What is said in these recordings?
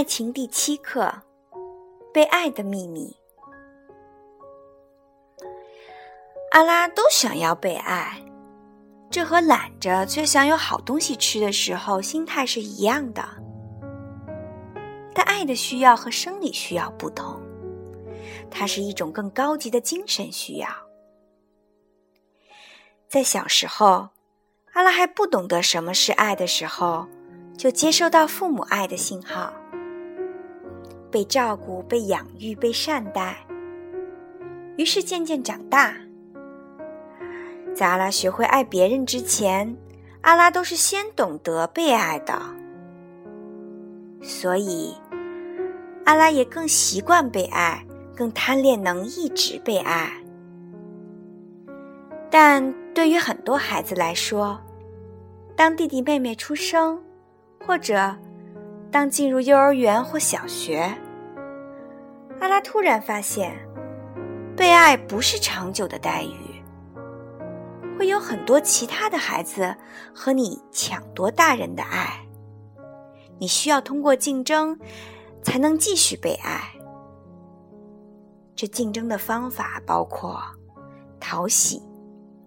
爱情第七课：被爱的秘密。阿拉都想要被爱，这和懒着却想有好东西吃的时候心态是一样的。但爱的需要和生理需要不同，它是一种更高级的精神需要。在小时候，阿拉还不懂得什么是爱的时候，就接收到父母爱的信号，被照顾、被养育、被善待。于是渐渐长大。在阿拉学会爱别人之前，阿拉都是先懂得被爱的，所以阿拉也更习惯被爱，更贪恋能一直被爱。但对于很多孩子来说，当弟弟妹妹出生，或者当进入幼儿园或小学，阿拉突然发现，被爱不是长久的待遇。会有很多其他的孩子和你抢夺大人的爱，你需要通过竞争才能继续被爱。这竞争的方法包括讨喜、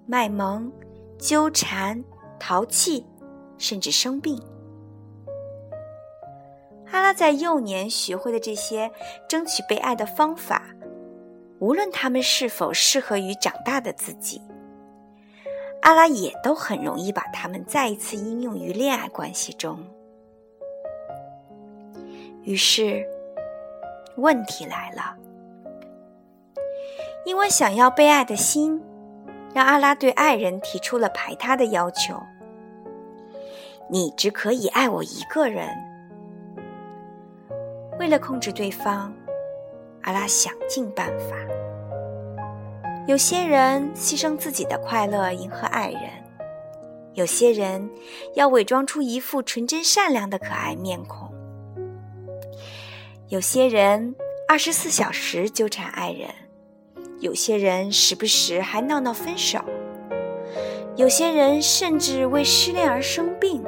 卖萌、纠缠、淘气，甚至生病。阿拉在幼年学会的这些争取被爱的方法，无论他们是否适合于长大的自己。阿拉也都很容易把他们再一次应用于恋爱关系中。于是，问题来了：因为想要被爱的心，让阿拉对爱人提出了排他的要求。你只可以爱我一个人。为了控制对方，阿拉想尽办法。有些人牺牲自己的快乐迎合爱人，有些人要伪装出一副纯真善良的可爱面孔，有些人二十四小时纠缠爱人，有些人时不时还闹闹分手，有些人甚至为失恋而生病。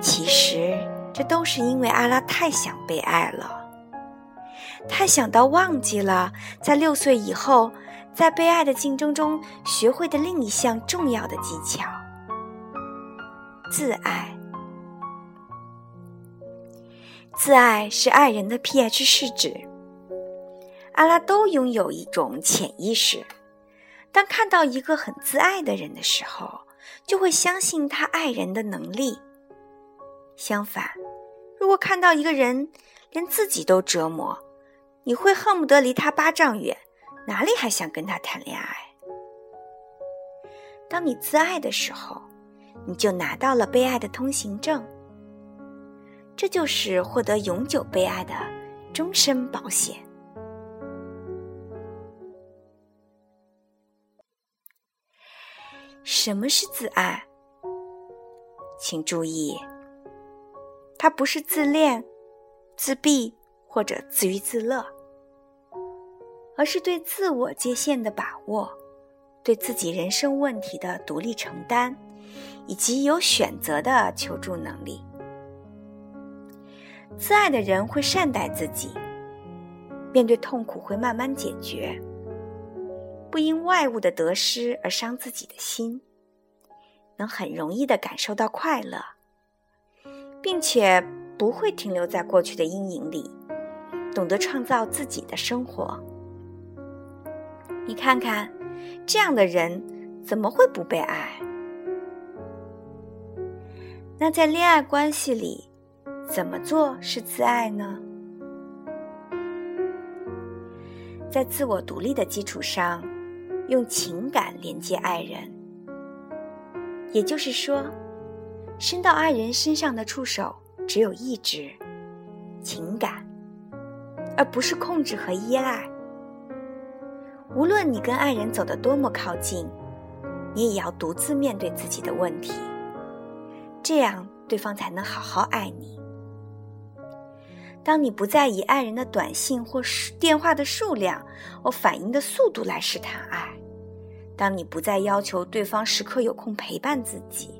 其实，这都是因为阿拉太想被爱了。太想到忘记了，在六岁以后，在被爱的竞争中学会的另一项重要的技巧——自爱。自爱是爱人的 pH 试纸。阿拉都拥有一种潜意识：当看到一个很自爱的人的时候，就会相信他爱人的能力。相反，如果看到一个人连自己都折磨，你会恨不得离他八丈远，哪里还想跟他谈恋爱？当你自爱的时候，你就拿到了被爱的通行证，这就是获得永久被爱的终身保险。什么是自爱？请注意，他不是自恋、自闭或者自娱自乐。而是对自我界限的把握，对自己人生问题的独立承担，以及有选择的求助能力。自爱的人会善待自己，面对痛苦会慢慢解决，不因外物的得失而伤自己的心，能很容易的感受到快乐，并且不会停留在过去的阴影里，懂得创造自己的生活。你看看，这样的人怎么会不被爱？那在恋爱关系里，怎么做是自爱呢？在自我独立的基础上，用情感连接爱人，也就是说，伸到爱人身上的触手只有一只，情感，而不是控制和依赖。无论你跟爱人走得多么靠近，你也要独自面对自己的问题，这样对方才能好好爱你。当你不再以爱人的短信或电话的数量或反应的速度来试探爱，当你不再要求对方时刻有空陪伴自己，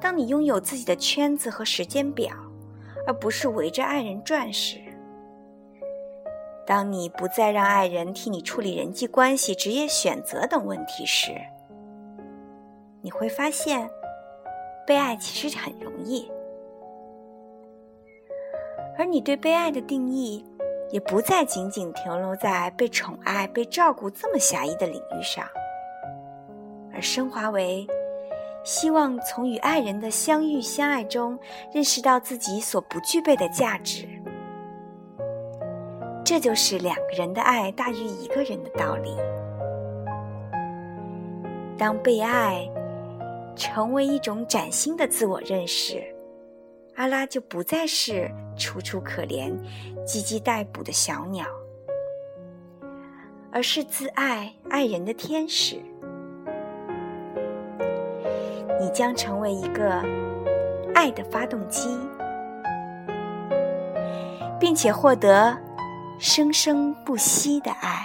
当你拥有自己的圈子和时间表，而不是围着爱人转时。当你不再让爱人替你处理人际关系、职业选择等问题时，你会发现，被爱其实很容易。而你对被爱的定义，也不再仅仅停留在被宠爱、被照顾这么狭义的领域上，而升华为希望从与爱人的相遇相爱中，认识到自己所不具备的价值。这就是两个人的爱大于一个人的道理。当被爱成为一种崭新的自我认识，阿拉就不再是楚楚可怜、唧唧待哺的小鸟，而是自爱爱人的天使。你将成为一个爱的发动机，并且获得。生生不息的爱。